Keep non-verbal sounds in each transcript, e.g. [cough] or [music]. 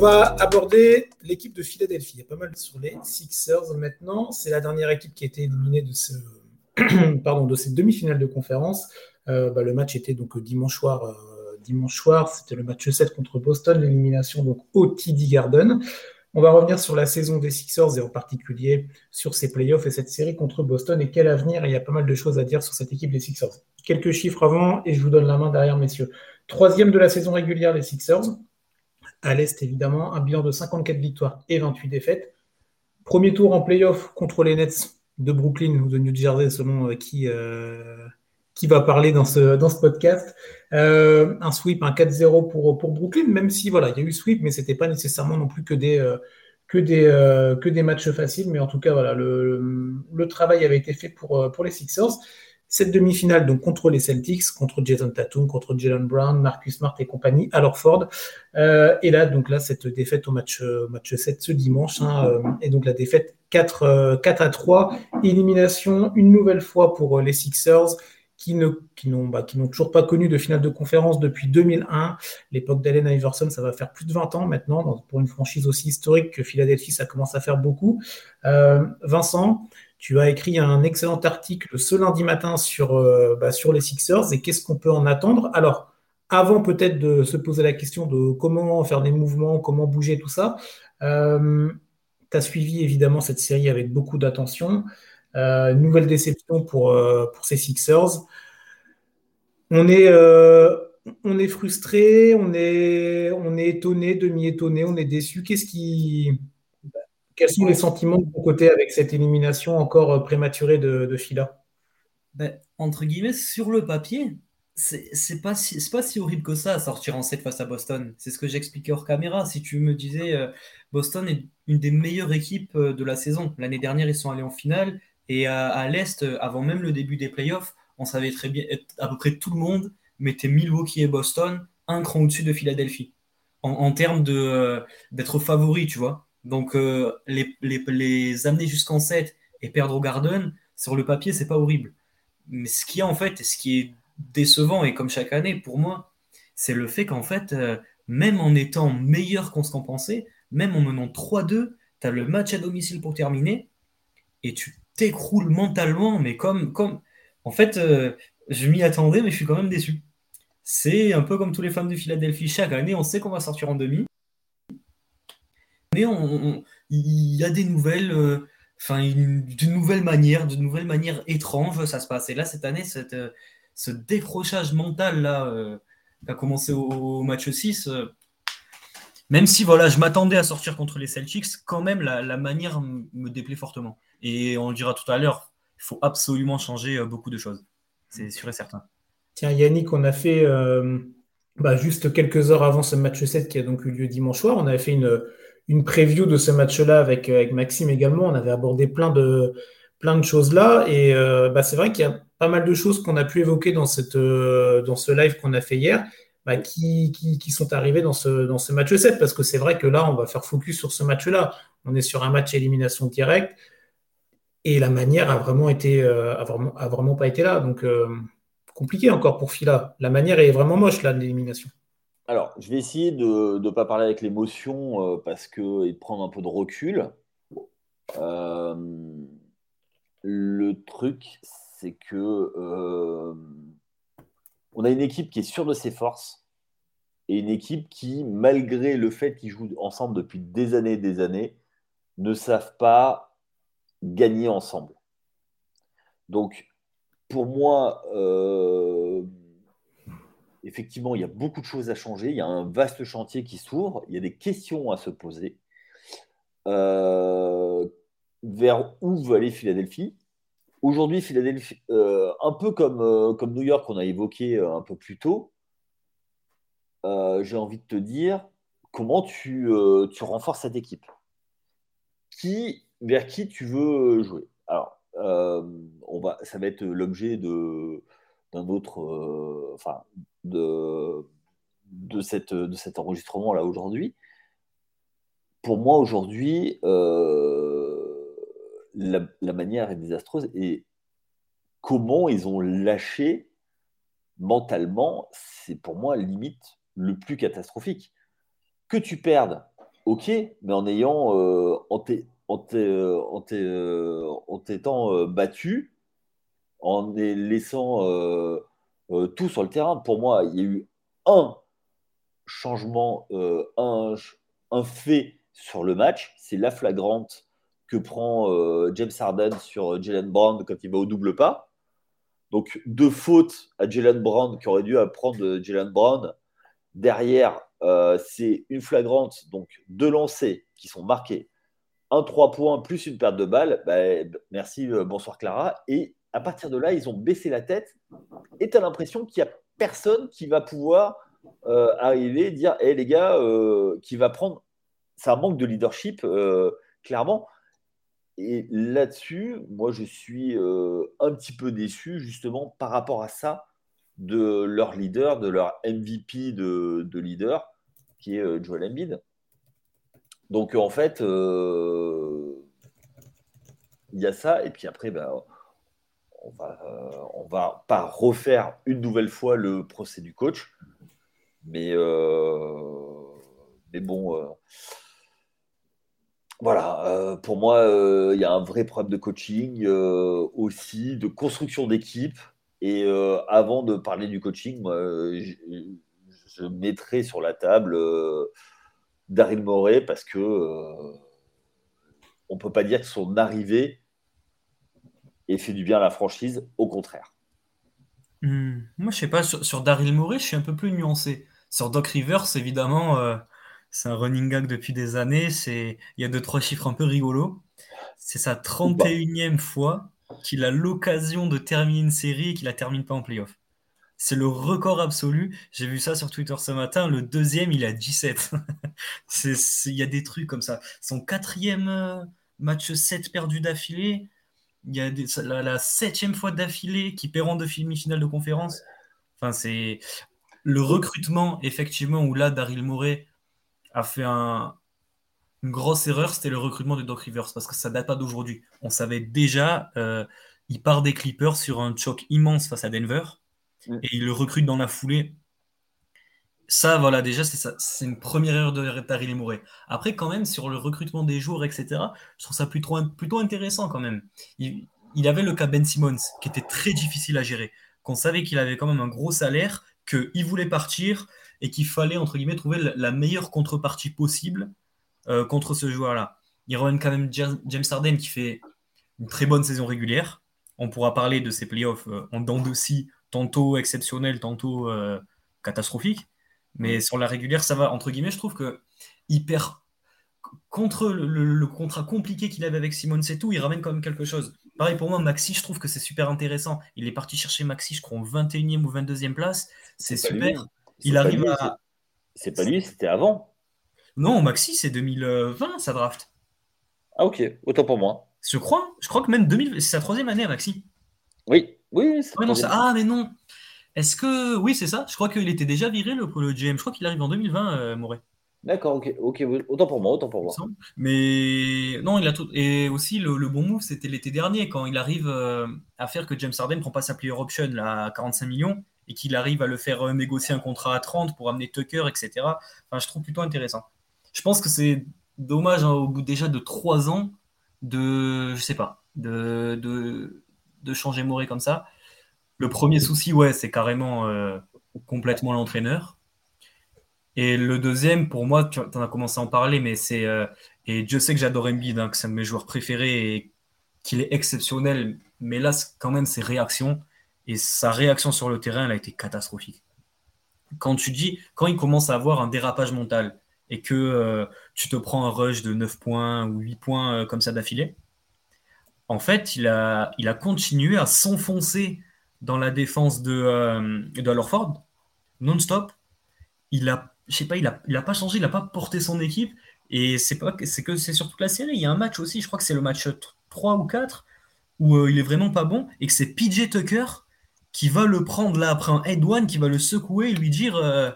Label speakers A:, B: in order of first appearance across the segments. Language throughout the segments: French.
A: va aborder l'équipe de Philadelphie. Il y a pas mal sur les Sixers maintenant. C'est la dernière équipe qui a été éliminée de, ce, [clears throat] cette demi-finale de conférence. Euh, bah, le match était donc dimanche soir. Euh, dimanche soir, c'était le match 7 contre Boston, l'élimination donc au TD Garden. On va revenir sur la saison des Sixers et en particulier sur ces playoffs et cette série contre Boston et quel avenir. Il y a pas mal de choses à dire sur cette équipe des Sixers. Quelques chiffres avant et je vous donne la main derrière, messieurs. Troisième de la saison régulière, les Sixers. À l'Est, évidemment, un bilan de 54 victoires et 28 défaites. Premier tour en playoff contre les Nets de Brooklyn ou de New Jersey, selon euh, qui, euh, qui va parler dans ce, dans ce podcast. Euh, un sweep, un 4-0 pour, pour Brooklyn, même si voilà, il y a eu sweep, mais ce n'était pas nécessairement non plus que des, que, des, que des matchs faciles. Mais en tout cas, voilà, le, le travail avait été fait pour, pour les Sixers. Cette demi-finale, donc contre les Celtics, contre Jason Tatum, contre Jalen Brown, Marcus Smart et compagnie, à Lorford. Euh, et là, donc là, cette défaite au match, euh, match 7 ce dimanche. Hein, euh, et donc la défaite 4, 4 à 3. Élimination une nouvelle fois pour les Sixers qui ne bah, qui n'ont toujours pas connu de finale de conférence depuis 2001. L'époque d'Allen Iverson, ça va faire plus de 20 ans maintenant. pour une franchise aussi historique que Philadelphie, ça commence à faire beaucoup. Vincent, tu as écrit un excellent article ce lundi matin sur, euh, bah, sur les Sixers et qu'est-ce qu'on peut en attendre? Alors, avant peut-être de se poser la question de comment faire des mouvements, comment bouger, tout ça, euh, tu as suivi évidemment cette série avec beaucoup d'attention. Euh, nouvelle déception pour, pour ces Sixers. On est, on est frustré, on est, on est étonné, demi-étonné, on est déçu. Qu'est-ce qui, quels sont les sentiments de ton côté avec cette élimination encore euh, prématurée de, Fila?
B: Ben, Entre guillemets, sur le papier, c'est pas, si, pas si horrible que ça, sortir en 7 face à Boston. C'est ce que j'expliquais hors caméra. Si tu me disais, euh, Boston est une des meilleures équipes euh, de la saison. L'année dernière, ils sont allés en finale. Et à, l'Est, avant même le début des playoffs, on savait très bien, à peu près tout le monde mettait Milwaukee et Boston un cran au-dessus de Philadelphie. En, en termes d'être favori, tu vois. Donc, euh, les, les, amener jusqu'en 7 et perdre au Garden, sur le papier, c'est pas horrible. Mais ce qui est en fait, ce qui est décevant, et comme chaque année pour moi, c'est le fait qu'en fait, euh, même en étant meilleur qu'on se qu'en pensait, même en menant 3-2, tu as le match à domicile pour terminer, et tu t'écroules mentalement, mais comme. comme... En fait, euh, je m'y attendais, mais je suis quand même déçu. C'est un peu comme tous les fans de Philadelphie. Chaque année, on sait qu'on va sortir en demi il y a des nouvelles, euh, enfin, de nouvelles manières, de nouvelles manières étranges, ça se passe. Et là, cette année, euh, ce décrochage mental là, euh, qui a commencé au, match 6, même si voilà, je m'attendais à sortir contre les Celtics, quand même, la, manière me déplaît fortement. Et on le dira tout à l'heure, il faut absolument changer beaucoup de choses. C'est sûr et certain.
A: Tiens, Yannick, on a fait, bah, juste quelques heures avant ce match 7 qui a donc eu lieu dimanche soir, on avait fait une, une preview de ce match-là avec, euh, avec Maxime également. On avait abordé plein de, plein de choses là. Et euh, bah, c'est vrai qu'il y a pas mal de choses qu'on a pu évoquer dans, cette, euh, dans ce live qu'on a fait hier. Bah, qui, qui, sont arrivés dans ce, dans ce match 7, parce que c'est vrai que là, on va faire focus sur ce match-là. On est sur un match élimination directe, et la manière a vraiment été, a vraiment, a vraiment pas été là. Donc, compliqué encore pour Fila. La manière est vraiment moche, là, de l'élimination.
C: Alors, je vais essayer de ne pas parler avec l'émotion euh, parce que et de prendre un peu de recul. Euh, le truc, c'est que euh, on a une équipe qui est sûre de ses forces et une équipe qui, malgré le fait qu'ils jouent ensemble depuis des années et des années, ne savent pas gagner ensemble. Donc, pour moi, effectivement, il y a beaucoup de choses à changer. Il y a un vaste chantier qui s'ouvre. Il y a des questions à se poser. Euh, vers où veut aller Philadelphie? Aujourd'hui, Philadelphie, euh, un peu comme, euh, comme New York qu'on a évoqué un peu plus tôt, j'ai envie de te dire comment tu, tu renforces cette équipe? Qui, vers qui tu veux jouer? Alors, on va, ça va être l'objet d'un autre, enfin, de, de, cette, de cet enregistrement-là aujourd'hui. Pour moi, aujourd'hui, euh, la, manière est désastreuse et comment ils ont lâché mentalement, c'est pour moi limite le plus catastrophique. Que tu perdes ok, mais en ayant en, t'étant battu, en laissant tout sur le terrain. Pour moi, il y a eu un changement, un, un fait sur le match, c'est la flagrante que prend James Harden sur Jalen Brown quand il va au double pas. Donc, deux fautes à Jalen Brown qui aurait dû apprendre Jalen Brown. Derrière, euh, c'est une flagrante, donc deux lancers qui sont marqués. Un 3 points plus une perte de balle. Bah, merci, euh, bonsoir Clara. Et à partir de là, ils ont baissé la tête. Et tu as l'impression qu'il n'y a personne qui va pouvoir euh, arriver dire Hé les gars, qui va prendre. Un manque de leadership, clairement. Et là-dessus, moi, je suis euh, un petit peu déçu justement par rapport à ça de leur leader, de leur MVP de, leader, qui est euh, Joel Embiid. Donc en fait, euh, il y a ça, et puis après, ben, on va, on va pas refaire une nouvelle fois le procès du coach, mais, mais bon voilà, euh, pour moi, euh, il y a un vrai problème de coaching euh, aussi, de construction d'équipe. Et avant de parler du coaching, je, mettrai sur la table Daryl Morey parce que on peut pas dire que son arrivée ait fait du bien à la franchise, au contraire.
B: Hmm. Moi, je sais pas, sur, sur Daryl je suis un peu plus nuancé. Sur Doc Rivers, évidemment, c'est un running gag depuis des années. C'est, il y a deux trois chiffres un peu rigolos. C'est sa 31e fois qu'il a l'occasion de terminer une série et qu'il la termine pas en playoff. C'est le record absolu. J'ai vu ça sur Twitter ce matin. Le deuxième, il a 17. [laughs] Il y a des trucs comme ça. Son quatrième euh, match 7 perdu d'affilée. Il y a la, septième fois d'affilée qui perd en deux demi-finales de conférence. Enfin, c'est le recrutement, effectivement, où là, Daryl Morey a fait un, une grosse erreur, c'était le recrutement de Doc Rivers, parce que ça date pas d'aujourd'hui. On savait déjà, euh, il part des Clippers sur un choc immense face à Denver, mm. et il le recrute dans la foulée. Ça, voilà, déjà, c'est une première erreur de Daryl Morey. Après, quand même, sur le recrutement des joueurs, etc., je trouve ça plutôt, intéressant quand même. Il, il avait le cas Ben Simmons, qui était très difficile à gérer, qu'on savait qu'il avait quand même un gros salaire, qu'il voulait partir, et qu'il fallait, entre guillemets, trouver la meilleure contrepartie possible euh, contre ce joueur-là. Il ramène quand même James Harden qui fait une très bonne saison régulière. On pourra parler de ses playoffs euh, en dents de scie, tantôt exceptionnels, tantôt euh, catastrophiques. Mais sur la régulière, ça va. Entre guillemets, je trouve que il perd contre le, contrat compliqué qu'il avait avec Simone c'est tout, il ramène quand même quelque chose. Pareil pour moi, Maxi, je trouve que c'est super intéressant. Il est parti chercher Maxi, je crois, en 21e ou 22e place. C'est super. Il arrive à.
C: C'est pas lui, c'était avant.
B: Non, Maxi, c'est 2020, sa draft.
C: Ah, ok, autant pour moi.
B: Je crois, je crois que même 2000, c'est sa troisième année Maxi.
C: Oui, oui,
B: Ah, mais non. Est-ce que. Oui, c'est ça. Je crois qu'il était déjà viré, le, le GM. Je crois qu'il arrive en 2020, euh, Moret.
C: D'accord, ok, ok, autant pour moi, autant pour moi.
B: Mais non, il a tout. Et aussi, le, bon move, c'était l'été dernier, quand il arrive euh, à faire que James Harden prend pas sa player option là, à 45 millions et qu'il arrive à le faire euh, négocier un contrat à 30 pour amener Tucker, etc. Enfin, je trouve plutôt intéressant. Je pense que c'est dommage hein, au bout déjà de trois ans de, je sais pas, de, de, changer Moré comme ça. Le premier souci, ouais, c'est carrément euh, complètement l'entraîneur. Et le deuxième, pour moi, tu en as commencé à en parler, mais c'est. Euh, et je sais que j'adore Embiid, hein, que c'est un de mes joueurs préférés et qu'il est exceptionnel, mais là, quand même, ses réactions, et sa réaction sur le terrain, elle a été catastrophique. Quand tu dis, quand il commence à avoir un dérapage mental et que euh, tu te prends un rush de 9 points ou 8 points comme ça d'affilée, en fait, il a, il a continué à s'enfoncer dans la défense de, euh, non-stop. Il a, sais pas, il a, a pas changé, il n'a pas porté son équipe. Et c'est pas, que c'est sur toute la série. Il y a un match aussi, je crois que c'est le match 3 ou 4, où il est vraiment pas bon, et que c'est PJ Tucker qui va le prendre là après un head one, qui va le secouer et lui dire euh,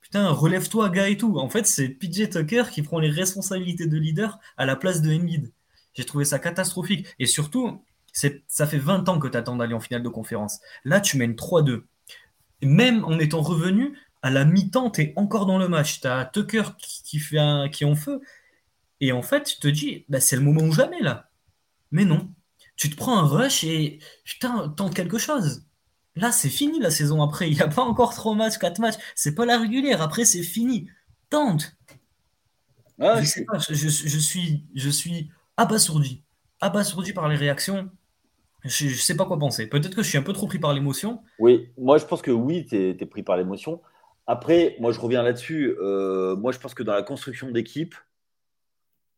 B: Putain, relève-toi, gars et tout. En fait, c'est PJ Tucker qui prend les responsabilités de leader à la place de Embiid. J'ai trouvé ça catastrophique. Et surtout, ça fait 20 ans que tu attends d'aller en finale de conférence. Là, tu mènes 3-2. Même en étant revenu, à la mi-temps, tu es encore dans le match. Tu as Tucker qui, fait un, qui est en feu. Et en fait, tu te dis, bah, c'est le moment ou jamais là. Mais non. Tu te prends un rush et putain, tente quelque chose. Là, c'est fini la saison après. Il n'y a pas encore 3 matchs, 4 matchs. C'est pas la régulière. Après, c'est fini. Tente. Ah, je, sais pas, je, suis, je suis abasourdi. Abasourdi par les réactions. Je ne sais pas quoi penser. Peut-être que je suis un peu trop pris par l'émotion.
C: Oui, moi je pense que oui, tu es, pris par l'émotion. Après, moi je reviens là-dessus. Euh, moi je pense que dans la construction d'équipe,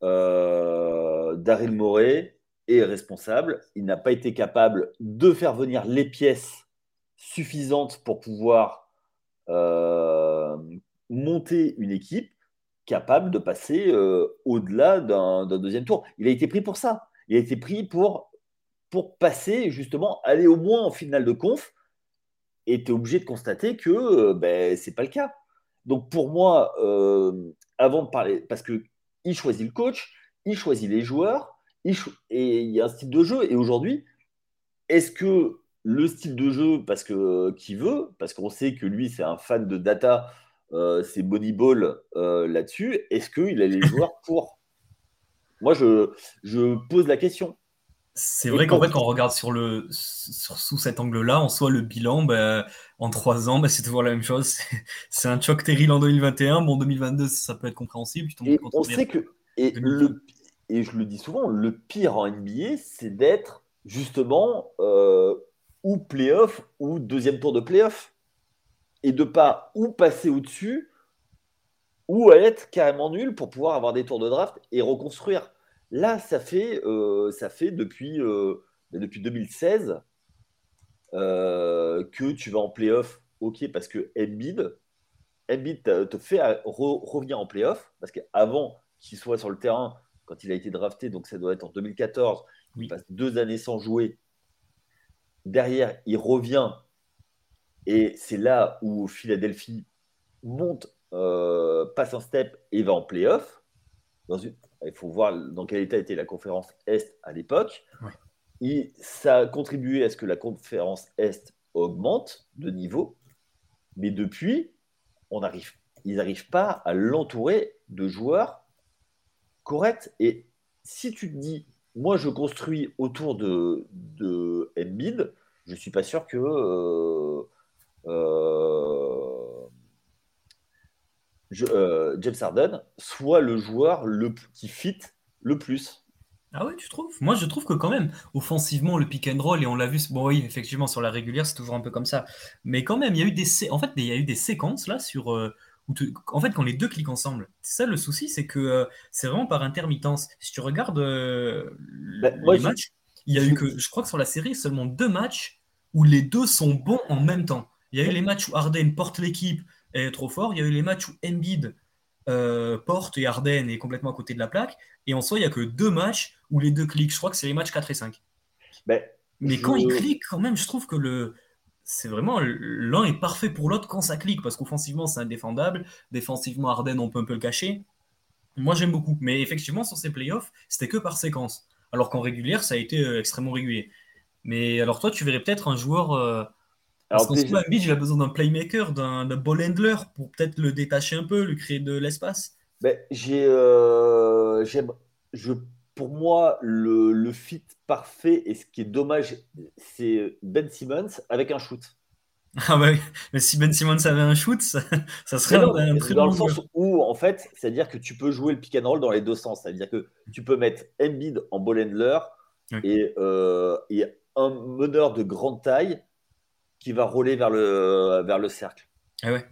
C: euh, Daryl Morey est responsable. Il n'a pas été capable de faire venir les pièces suffisantes pour pouvoir euh, monter une équipe capable de passer euh, au-delà d'un deuxième tour. Il a été pris pour ça. Il a été pris pour, pour passer, justement, aller au moins en finale de conf. Et tu es obligé de constater que euh, ben, ce n'est pas le cas. Donc pour moi, euh, avant de parler, parce qu'il choisit le coach, il choisit les joueurs, il et il y a un style de jeu. Et aujourd'hui, est-ce que le style de jeu, parce que qui veut, parce qu'on sait que lui, c'est un fan de data, euh, c'est Moneyball euh, là-dessus. Est-ce qu'il a les [laughs] joueurs pour? Moi, je, je pose la question.
B: C'est vrai qu'en fait, quand on regarde sur le, sous cet angle-là, en soi, le bilan, ben, en trois ans, ben, c'est toujours la même chose. [laughs] C'est un choc terrible en 2021. Bon, 2022, ça peut être compréhensible.
C: Et on sait que, et, le, et je le dis souvent, le pire en NBA, c'est d'être justement euh, ou playoff ou deuxième tour de playoff et de pas ou passer au-dessus ou être carrément nul pour pouvoir avoir des tours de draft et reconstruire. Là, ça fait, euh, ça fait depuis, euh, depuis 2016 euh, que tu vas en playoff, ok, parce que Embiid, Embiid te fait revenir en playoff, parce qu'avant qu'il soit sur le terrain, quand il a été drafté, donc ça doit être en 2014, il passe deux années sans jouer. Derrière, il revient et c'est là où Philadelphie monte, euh, passe un step et va en playoff. Il faut voir dans quel état était la conférence Est à l'époque. Ça a contribué à ce que la conférence Est augmente de niveau. Mais depuis, on arrive, ils n'arrivent pas à l'entourer de joueurs corrects. Et si tu te dis, moi je construis autour de, de Embiid, je ne suis pas sûr que euh, euh, euh, James Harden soit le joueur le, qui fit le plus.
B: Ah ouais, tu trouves? Moi, je trouve que quand même, offensivement, le pick and roll, et on l'a vu, bon oui, effectivement, sur la régulière, c'est toujours un peu comme ça. Mais quand même, il y a eu des, en fait, il y a eu des séquences là sur... Euh, en fait, quand les deux cliquent ensemble, c'est ça le souci, c'est que c'est vraiment par intermittence. Si tu regardes bah, les matchs, il y a eu que, je crois que sur la série, seulement deux matchs où les deux sont bons en même temps. Il y a eu les matchs où Harden porte l'équipe est trop fort. Il y a eu les matchs où Embiid euh, porte et Harden est complètement à côté de la plaque. Et en soi, il n'y a que deux matchs où les deux cliquent. Je crois que c'est les matchs 4 et 5. Ben, Mais quand ils cliquent, quand même, je trouve que le. C'est vraiment l'un est parfait pour l'autre quand ça clique parce qu'offensivement c'est indéfendable, défensivement Harden on peut un peu le cacher. Moi j'aime beaucoup, mais effectivement sur ces playoffs c'était que par séquence, alors qu'en régulière ça a été euh, extrêmement régulier. Mais alors toi tu verrais peut-être un joueur euh, alors, Parce qu'en il a besoin d'un playmaker, d'un ball handler pour peut-être le détacher un peu, lui créer de l'espace.
C: Ben, j'ai, euh, je, pour moi, le, le, fit parfait et ce qui est dommage, c'est Ben Simmons avec un shoot. [laughs]
B: Ah ouais, mais si Ben Simmons avait un shoot, ça, [laughs] serait un,
C: très Dans le sens où, en fait, c'est-à-dire que tu peux jouer le pick and roll dans les deux sens. C'est-à-dire que tu peux mettre Embiid en ball handler et, euh, et un meneur de grande taille qui va rouler vers le, vers le cercle.
B: Ah ouais.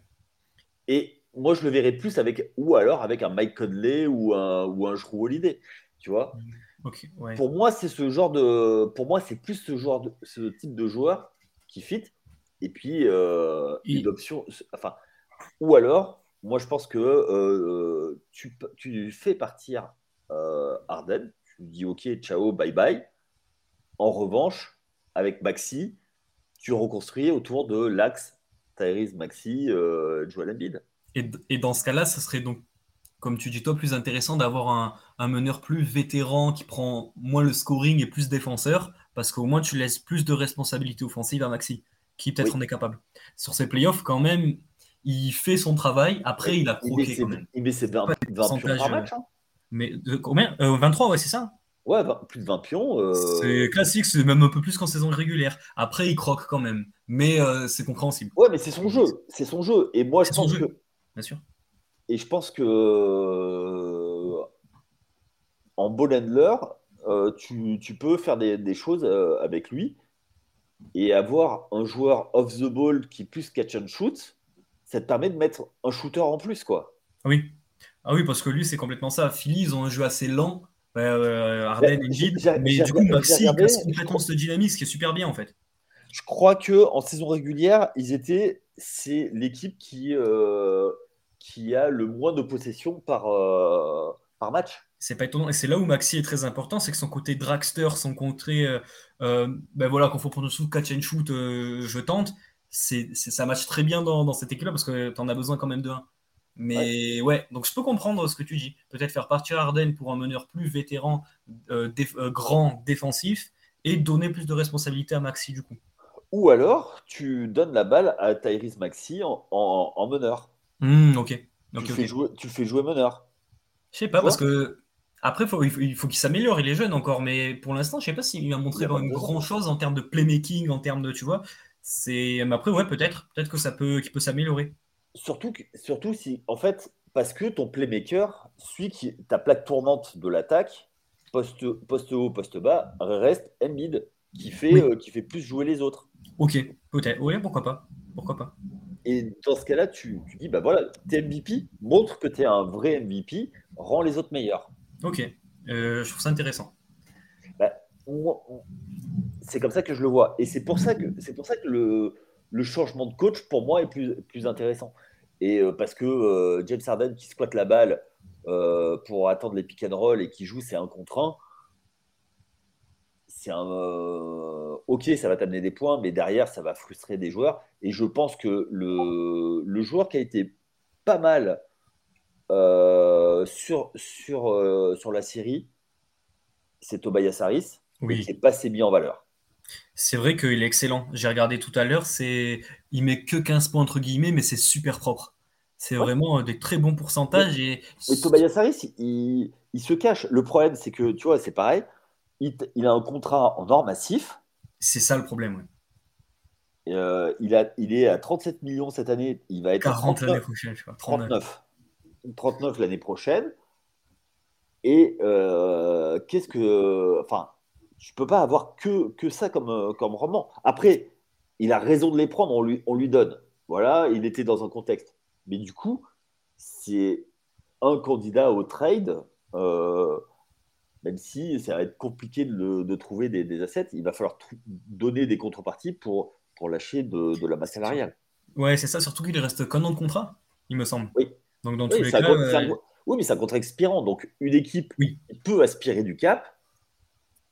C: Et moi, je le verrais plus avec, ou alors avec un Mike Conley ou un, ou un Drew Holiday, tu vois. Pour moi, c'est ce genre de, pour moi, c'est plus ce genre de, ce type de joueur qui fit. Et puis euh, une option, enfin, ou alors, moi, je pense que euh, tu, tu, fais partir euh, Arden, tu dis OK, ciao, bye bye. En revanche, avec Maxi, tu reconstruis autour de l'axe Tyrese Maxi, euh, Joel Embiid.
B: Et, et, dans ce cas-là, ça serait donc, comme tu dis toi, plus intéressant d'avoir un, un, meneur plus vétéran qui prend moins le scoring et plus défenseur, parce qu'au moins tu laisses plus de responsabilités offensives à Maxi, qui peut-être en est capable. Sur ces playoffs, quand même, il fait son travail. Après, il a croqué.
C: Il met ses, 20, 20 pions par match. Hein.
B: Mais de combien? 23, ouais, c'est ça?
C: Ouais, plus de 20 pions. Euh,
B: c'est classique, c'est même un peu plus qu'en saison régulière. Après, il croque quand même. Mais euh, c'est compréhensible.
C: Ouais, mais c'est son jeu. C'est son jeu. Et moi, je pense que.
B: Bien sûr.
C: Et je pense que. Euh, en ball handler, tu, tu, peux faire des, des choses avec lui. Et avoir un joueur off the ball qui puisse catch and shoot, ça te permet de mettre un shooter en plus, quoi.
B: Oui. Ah oui, parce que lui, c'est complètement ça. Philly, ils ont un jeu assez lent euh, Arden et Mais du coup, Maxi, il casse complètement ce dynamique, ce qui est super bien en fait.
C: Je crois que en saison régulière, ils étaient, c'est l'équipe qui, euh, qui a le moins de possession par, euh, par match.
B: C'est pas étonnant. Et c'est là où Maxi est très important, c'est que son côté dragster, son côté, ben voilà, qu'on faut prendre sous catch and shoot, je tente, c'est, ça match très bien dans, dans cette équipe-là parce que tu en as besoin quand même de 1. Mais ouais. donc je peux comprendre ce que tu dis. Peut-être faire partir Arden pour un meneur plus vétéran, euh, euh, grand, défensif, et donner plus de responsabilité à Maxi du coup.
C: Ou alors, tu donnes la balle à Tyrese Maxi en, meneur.
B: Hmm, ok.
C: tu, Fais jouer, tu fais jouer meneur.
B: Je sais pas, parce que après, il faut qu'il s'améliore. Il est jeune encore, mais pour l'instant, je sais pas s'il a montré quand même grand chose en termes de playmaking, en termes de, tu vois. C'est, après, ouais, peut-être, peut-être que ça peut, qu'il peut s'améliorer.
C: Surtout, surtout si, en fait, parce que ton playmaker suit qui, ta plaque tournante de l'attaque, poste, poste haut, poste bas, reste Embiid, qui fait, euh, qui fait plus jouer les autres.
B: Ok, peut-être. Oui, pourquoi pas. Pourquoi pas.
C: Et dans ce cas-là, tu, tu, dis, bah voilà, t'es MVP, montre que tu es un vrai MVP, rend les autres meilleurs.
B: Ok, euh, je trouve ça intéressant.
C: Bah, c'est comme ça que je le vois. Et c'est pour ça que, c'est pour ça que le, le changement de coach, pour moi, est plus, plus intéressant. Et euh, parce que euh, James Harden qui squatte la balle euh, pour attendre les pick and roll et qui joue, c'est un contre un. C'est un. ok, ça va t'amener des points, mais derrière, ça va frustrer des joueurs. Et je pense que le, le joueur qui a été pas mal sur, sur, sur la série, c'est Tobias Harris, qui est pas assez mis en valeur.
B: C'est vrai qu'il est excellent. J'ai regardé tout à l'heure, c'est il met que 15 points entre guillemets, mais c'est super propre. C'est vraiment euh, des très bons pourcentages. Et,
C: Tobias Harris, il, se cache. Le problème, c'est que, tu vois, c'est pareil. Il, a un contrat en or massif.
B: C'est ça le problème,
C: euh, il, a, il est à 37 millions cette année. Il va être
B: 40 l'année prochaine, je crois.
C: 39. 39 l'année prochaine. Et euh, qu'est-ce que. Enfin, je peux pas avoir que, que ça comme, euh, comme roman. Après, il a raison de les prendre, on lui, on lui donne. Voilà, il était dans un contexte. Mais du coup, c'est un candidat au trade, euh, même si ça va être compliqué de, de trouver des, des, assets, il va falloir donner des contreparties pour, pour lâcher de, de la masse salariale.
B: Ouais, c'est ça, surtout qu'il reste qu'un an de contrat, il me semble.
C: Oui.
B: Donc dans tous les cas. Euh,
C: oui, mais c'est un contrat expirant. Donc une équipe
B: oui.
C: peut aspirer du cap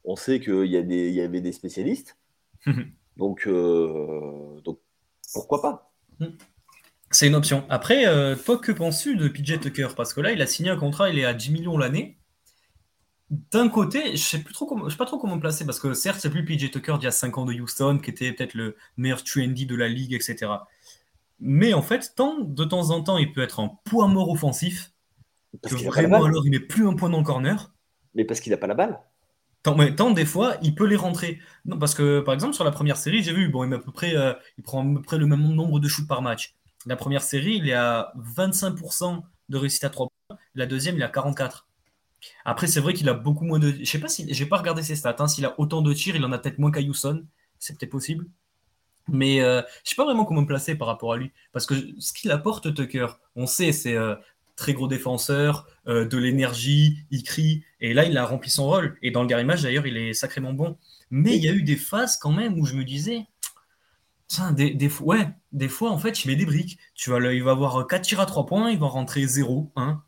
C: on sait qu'il y, y avait des spécialistes. [laughs] donc, euh, donc, pourquoi pas?
B: C'est une option. Après, euh, toi, que penses-tu de PJ Tucker? Parce que là, il a signé un contrat, il est à 10 millions l'année. D'un côté, je ne sais, plus trop comment, je sais pas trop comment me placer, parce que certes, c'est plus PJ Tucker d'il y a 5 ans de Houston, qui était peut-être le meilleur trendy de la ligue, etc. Mais en fait, tant, de temps en temps, il peut être un poids mort offensif, que vraiment, alors, il met plus un point dans le corner.
C: Mais parce qu'il n'a pas la balle.
B: Tant, des fois, il peut les rentrer. Non, parce que, par exemple, sur la première série, j'ai vu, bon, il, met à peu près, euh, il prend à peu près le même nombre de shoots par match. La première série, il est à 25% de réussite à 3 points. La deuxième, il est à 44. Après, c'est vrai qu'il a beaucoup moins de. Je sais pas si. J'ai pas regardé ses stats. Hein. S'il a autant de tirs, il en a peut-être moins qu'à C'est peut-être possible. Mais euh, je sais pas vraiment comment me placer par rapport à lui. Parce que ce qu'il apporte, Tucker, on sait, c'est euh, très gros défenseur, euh, de l'énergie, il crie. Et là, il a rempli son rôle. Et dans le garimage, d'ailleurs, il est sacrément bon. Mais il y a eu des phases quand même où je me disais, des, des, ouais, des fois, en fait, il met des briques. Tu vois, il va avoir 4 tirs à 3 points, il va rentrer 0, 1.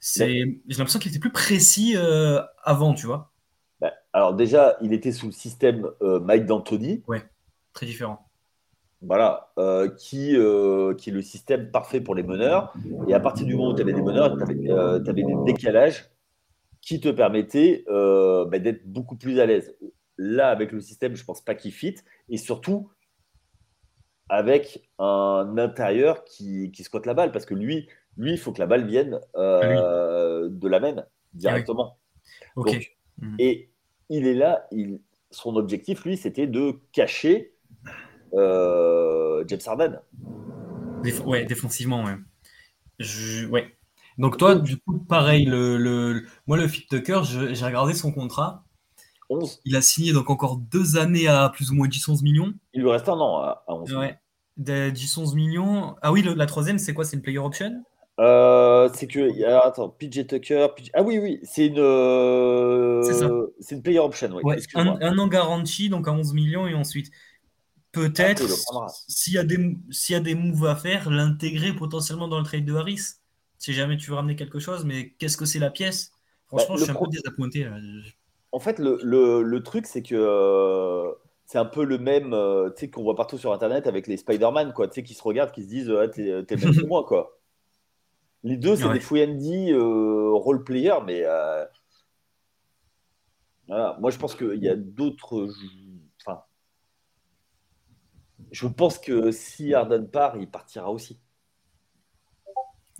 B: J'ai l'impression qu'il était plus précis euh, avant, tu vois.
C: Bah, alors déjà, il était sous le système euh, Mike D'Antoni.
B: Ouais, très différent
C: voilà, euh, qui, euh, qui est le système parfait pour les meneurs. Et à partir du moment où tu avais des meneurs, tu avais, euh, des décalages qui te permettaient bah, d'être beaucoup plus à l'aise. Là, avec le système, je ne pense pas qu'il fit. Et surtout, avec un intérieur qui, qui squatte la balle. Parce que lui, lui, il faut que la balle vienne euh, de la main directement.
B: Ok.
C: Mhm. et il est là, il, son objectif, lui, c'était de cacher euh, James Harden.
B: ouais, défensivement, ouais. Je, ouais. Donc toi, du coup, pareil, le, le moi, le Fit Tucker, j'ai regardé son contrat.
C: 11.
B: Il a signé donc encore deux années à plus ou moins 10-11 millions.
C: Il lui reste un an à, 11
B: ouais. 10-11 millions. Ah oui, la troisième, c'est quoi? C'est une player option?
C: Euh, c'est que. attends, PJ Tucker. Ah oui, oui, c'est une. c'est ça. C'est une player option.
B: Ouais, un, an garanti, donc à 11 millions, et ensuite, peut-être, s'il y, a des, s'il y a des moves à faire, l'intégrer potentiellement dans le trade de Harris. Si jamais tu veux ramener quelque chose, mais qu'est-ce que c'est la pièce? Franchement, bah, je suis un peu désappointé.
C: En fait, le, le, le truc, c'est que. Euh, c'est un peu le même, euh, tu sais, qu'on voit partout sur Internet avec les Spider-Man, quoi, tu sais, qui se regardent, qui se disent, ah, t'es, t'es même que [laughs] moi, quoi. Les deux, c'est des fouillandy euh, role player, mais euh, voilà. moi je pense qu'il y a d'autres. Je pense que si Arden part, il partira aussi.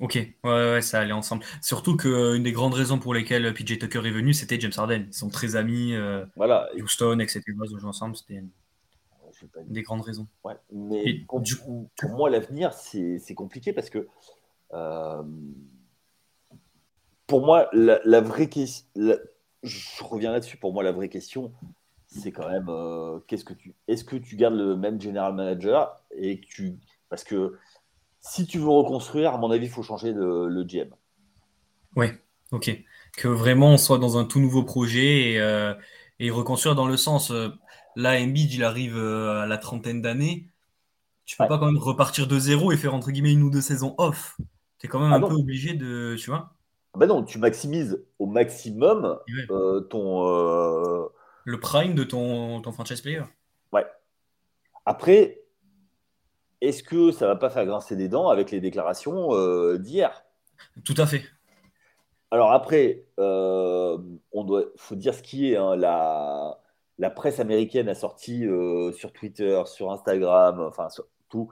B: Ok, ouais, ouais, ça allait ensemble. Surtout qu'une des grandes raisons pour lesquelles PJ Tucker est venu, c'était James Harden. Ils sont très amis. Euh,
C: voilà.
B: Houston, etc. Ils jouent ensemble, c'était une des grandes raisons.
C: Ouais, mais pour, du coup, pour moi, l'avenir, c'est compliqué parce que euh, pour moi, la, vraie question, je reviens là-dessus. Pour moi, la vraie question, c'est quand même euh, qu'est-ce que tu, est-ce que tu gardes le même general manager et que tu, parce que si tu veux reconstruire, à mon avis, il faut changer le, GM.
B: Oui, ok. Que vraiment on soit dans un tout nouveau projet et, euh, reconstruire dans le sens. là, Embiid, il arrive à la trentaine d'années. Tu peux pas quand même repartir de zéro et faire entre guillemets une ou deux saisons off. Tu es quand même ah un peu obligé de. Tu vois
C: ah bah non, tu maximises au maximum euh, ton. Euh,
B: Le prime de ton, ton franchise player.
C: Ouais. Après, est-ce que ça va pas faire grincer des dents avec les déclarations euh, d'hier?
B: Tout à fait.
C: Alors après, on doit, faut dire ce qui est. Hein, la, la presse américaine a sorti sur Twitter, sur Instagram, enfin sur tout,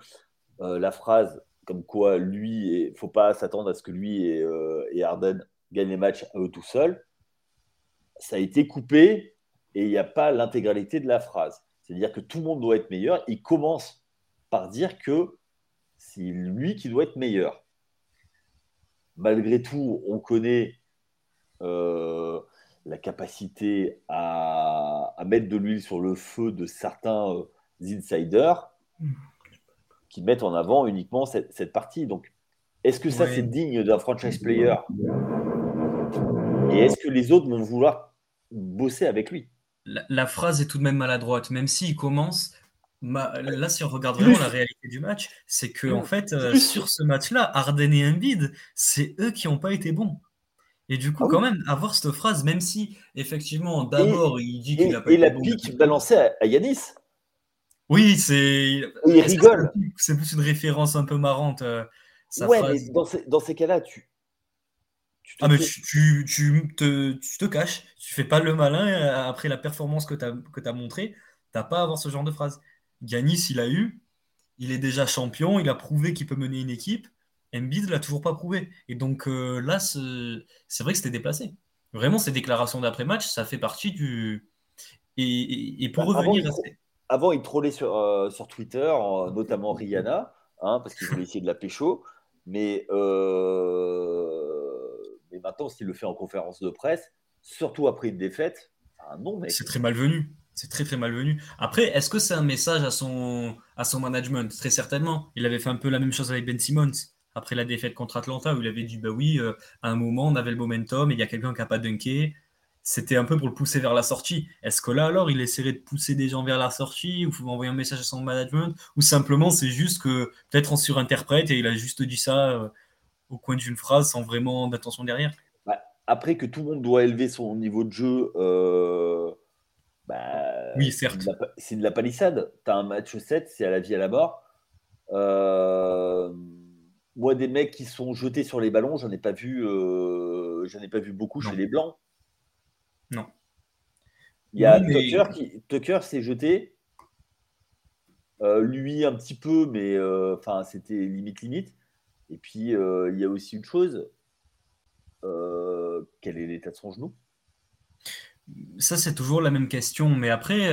C: la phrase comme quoi lui, il ne faut pas s'attendre à ce que lui et, euh, Harden gagnent les matchs à eux tout seuls. Ça a été coupé et il n'y a pas l'intégralité de la phrase. C'est-à-dire que tout le monde doit être meilleur. Il commence par dire que c'est lui qui doit être meilleur. Malgré tout, on connaît euh, la capacité à, mettre de l'huile sur le feu de certains euh, insiders. Qui mettent en avant uniquement cette, partie. Donc, est-ce que ça, c'est digne d'un franchise player? Et est-ce que les autres vont vouloir bosser avec lui?
B: La, phrase est tout de même maladroite, même s'il commence. là, si on regarde vraiment la réalité du match, c'est que en fait, euh, sur ce match-là, Arden et Embiid, c'est eux qui n'ont pas été bons. Et du coup, ah quand même, avoir cette phrase, même si effectivement, d'abord, il dit qu'il n'a pas
C: et la pique balancée à Yanis.
B: Oui, c'est.
C: Il rigole.
B: C'est plus une référence un peu marrante. Euh,
C: ouais, mais dans ces, dans ces cas-là, tu.
B: Tu ah, mais tu, tu, te, tu te caches, tu fais pas le malin euh, après la performance que tu as, que as montrée. Tu pas à avoir ce genre de phrase. Ganis, il a eu, il est déjà champion, il a prouvé qu'il peut mener une équipe. Embiid l'a toujours pas prouvé. Et donc euh, là, c'est vrai que c'était déplacé. Vraiment, ces déclarations d'après-match, ça fait partie du. Et, et, pour bah, revenir à
C: avant, il trollait sur, euh, sur Twitter, notamment Rihanna, hein, parce qu'il voulait essayer de la pécho. Mais, euh, mais maintenant, s'il le fait en conférence de presse, surtout après une défaite, non,
B: C'est très malvenu. C'est très très malvenu. Après, est-ce que c'est un message à son, à son management? Très certainement. Il avait fait un peu la même chose avec Ben Simmons après la défaite contre Atlanta, où il avait dit bah oui, euh, à un moment, on avait le momentum et il y a quelqu'un qui n'a pas dunké c'était un peu pour le pousser vers la sortie. Est-ce que là, alors, il essaierait de pousser des gens vers la sortie ou envoyer un message à son management Ou simplement, c'est juste que peut-être on surinterprète et il a juste dit ça euh, au coin d'une phrase sans vraiment d'attention derrière
C: bah, Après que tout le monde doit élever son niveau de jeu, euh, bah,
B: oui, certes.
C: C'est de la palissade. Tu as un match 7, c'est à la vie à la mort. Euh, moi, des mecs qui sont jetés sur les ballons, j'en ai pas vu, j'en ai pas vu beaucoup chez les blancs.
B: Non.
C: Il y a Tucker qui Tucker s'est jeté. lui un petit peu, mais enfin c'était limite limite. Et puis il y a aussi une chose. quel est l'état de son genou?
B: Ça c'est toujours la même question, mais après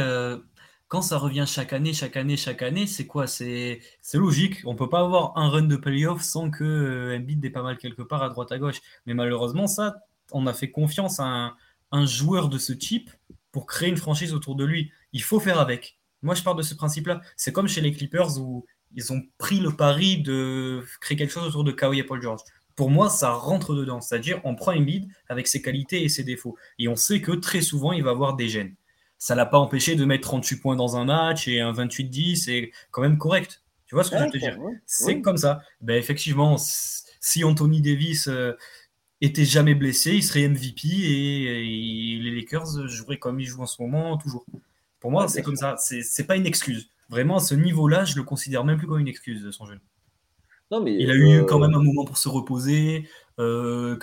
B: quand ça revient chaque année, chaque année, chaque année, c'est quoi? C'est logique. On peut pas avoir un run de playoff sans que euh, ait pas mal quelque part à droite à gauche. Mais malheureusement, ça, on a fait confiance à un, un, joueur de ce type pour créer une franchise autour de lui. Il faut faire avec. Moi, je pars de ce principe-là. C'est comme chez les Clippers où ils ont pris le pari de créer quelque chose autour de Kawhi et Paul George. Pour moi, ça rentre dedans. C'est-à-dire, on prend Embiid avec ses qualités et ses défauts. Et on sait que très souvent, il va avoir des gènes ça l'a pas empêché de mettre 38 points dans un match et un 28-10, c'est quand même correct. Tu vois ce que je veux te dire? C'est comme ça. Ben, effectivement, si Anthony Davis euh, était jamais blessé, il serait MVP et, les Lakers joueraient comme ils jouent en ce moment, toujours. Pour moi, c'est comme ça. C'est pas une excuse. Vraiment, à ce niveau-là, je le considère même plus comme une excuse, son jeu. Non, mais il a eu euh, quand même un moment pour se reposer. Euh,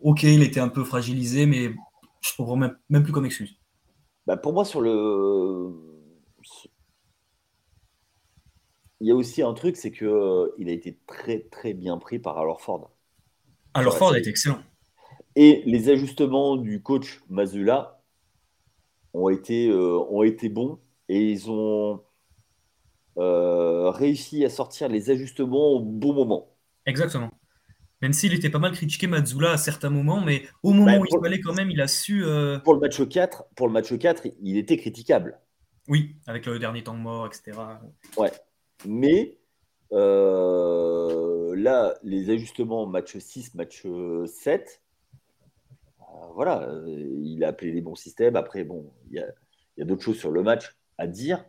B: ok, il était un peu fragilisé, mais je comprends même, même plus comme excuse.
C: Bah pour moi, sur le. Il y a aussi un truc, c'est qu'il euh, il a été très très bien pris par Alors Ford.
B: Alors Ford est excellent.
C: Et les ajustements du coach Mazula ont été, euh, ont été bons et ils ont euh, réussi à sortir les ajustements au bon moment.
B: Exactement. Même s'il était pas mal critiqué Mazzula à certains moments, mais au moment bah, où il fallait quand même, il a su. Euh,
C: pour, le match 4, pour le match 4, il était critiquable.
B: Oui, avec le dernier temps mort, etc.
C: Ouais. Mais là, les ajustements match 6, match 7, euh, voilà, il a appelé les bons systèmes. Après, bon, il y a, d'autres choses sur le match à dire.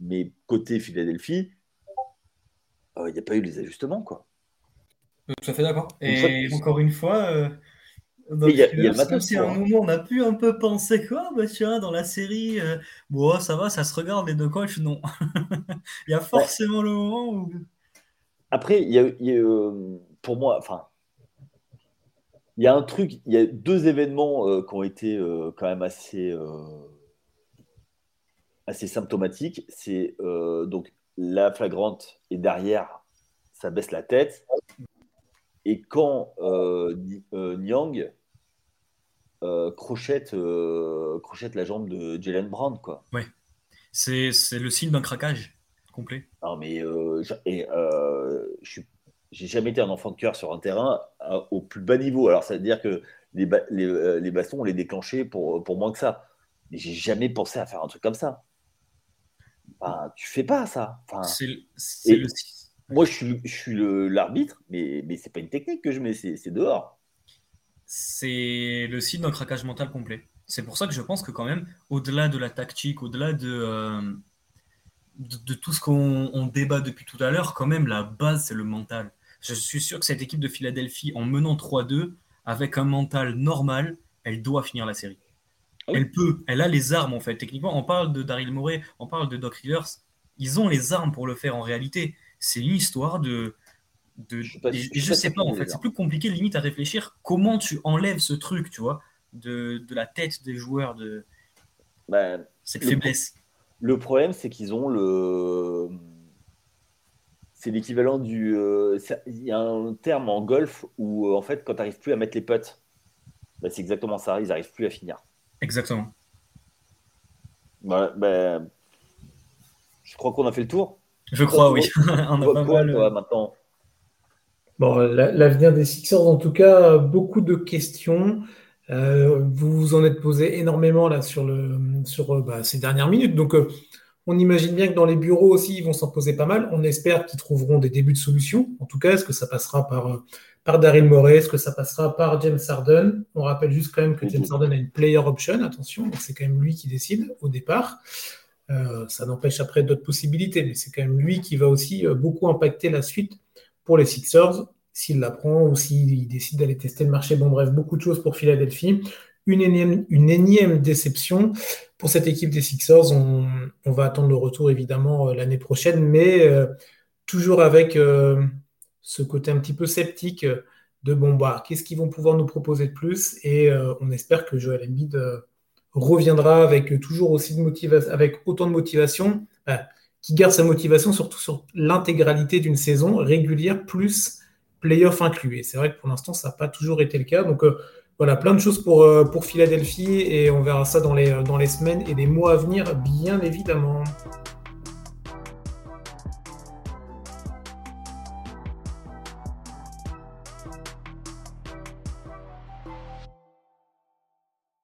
C: Mais côté Philadelphie, il n'y a pas eu les ajustements, quoi.
B: Tout à fait d'accord. Et encore une fois, euh, dans y a, un moment on a pu un peu penser quoi, bah, tu vois, dans la série, euh, bon, ça va, ça se regarde les deux coachs, non. [laughs] il y a forcément le moment où.
C: Après, il y a, euh, pour moi, enfin, il y a un truc, il y a deux événements qui ont été quand même assez, assez symptomatiques. C'est donc la flagrante et derrière, ça baisse la tête. Et quand euh, euh Nyang euh, crochette, euh, crochette la jambe de Jalen Brown, quoi.
B: Ouais, c'est, le signe d'un craquage complet.
C: Non, mais et, je j'ai jamais été un enfant de cœur sur un terrain au plus bas niveau. Alors, ça veut dire que les, les, bastons, on les déclenchait pour, pour moins que ça. Mais j'ai jamais pensé à faire un truc comme ça. Enfin, tu fais pas ça. Enfin,
B: c'est, le,
C: moi, je suis, je suis l'arbitre, mais, mais c'est pas une technique que je mets, c'est dehors.
B: C'est le signe d'un craquage mental complet. C'est pour ça que je pense que quand même, au-delà de la tactique, au-delà de, euh, de, tout ce qu'on débat depuis tout à l'heure, quand même, la base, c'est le mental. Je suis sûr que cette équipe de Philadelphie, en menant 3-2, avec un mental normal, elle doit finir la série. Ah elle peut, elle a les armes en fait. Techniquement, on parle de Daryl Morey, on parle de Doc Rivers. Ils ont les armes pour le faire en réalité c'est une histoire de. de je je sais pas, en fait, c'est plus compliqué limite à réfléchir comment tu enlèves ce truc, tu vois, de, de la tête des joueurs, de ben, cette faiblesse.
C: le problème, c'est qu'ils ont le. C'est l'équivalent du. Euh, il y a un terme en golf où, euh, en fait, quand tu n'arrives plus à mettre les putts, ben, c'est exactement ça, ils n'arrivent plus à finir.
B: Exactement.
C: ben, je crois qu'on a fait le tour.
B: Je crois, oui. [laughs]
C: Euh, maintenant
A: Bon, l'avenir des Sixers, en tout cas, beaucoup de questions. Euh, vous vous en êtes posé énormément là sur, le, sur bah, ces dernières minutes. Donc, on imagine bien que dans les bureaux aussi, ils vont s'en poser pas mal. On espère qu'ils trouveront des débuts de solutions. En tout cas, est-ce que ça passera par, par Daryl Morey? Est-ce que ça passera par James Harden? On rappelle juste quand même que James Harden a une player option. Attention, c'est quand même lui qui décide au départ. Euh, ça n'empêche après d'autres possibilités, mais c'est quand même lui qui va aussi euh, beaucoup impacter la suite pour les Sixers, s'il la prend ou s'il décide d'aller tester le marché. Bon, bref, beaucoup de choses pour Philadelphie. Une énième, déception pour cette équipe des Sixers. On, va attendre le retour évidemment euh, l'année prochaine, mais toujours avec ce côté un petit peu sceptique de bon, bah, qu'est-ce qu'ils vont pouvoir nous proposer de plus? Et on espère que Joel Embiid reviendra avec toujours aussi de motivation, avec autant de motivation, qui garde sa motivation surtout sur l'intégralité d'une saison régulière plus playoff inclus. Et c'est vrai que pour l'instant, ça n'a pas toujours été le cas. Donc euh, voilà, plein de choses pour, euh, pour Philadelphie et on verra ça dans les, dans les semaines et les mois à venir, bien évidemment.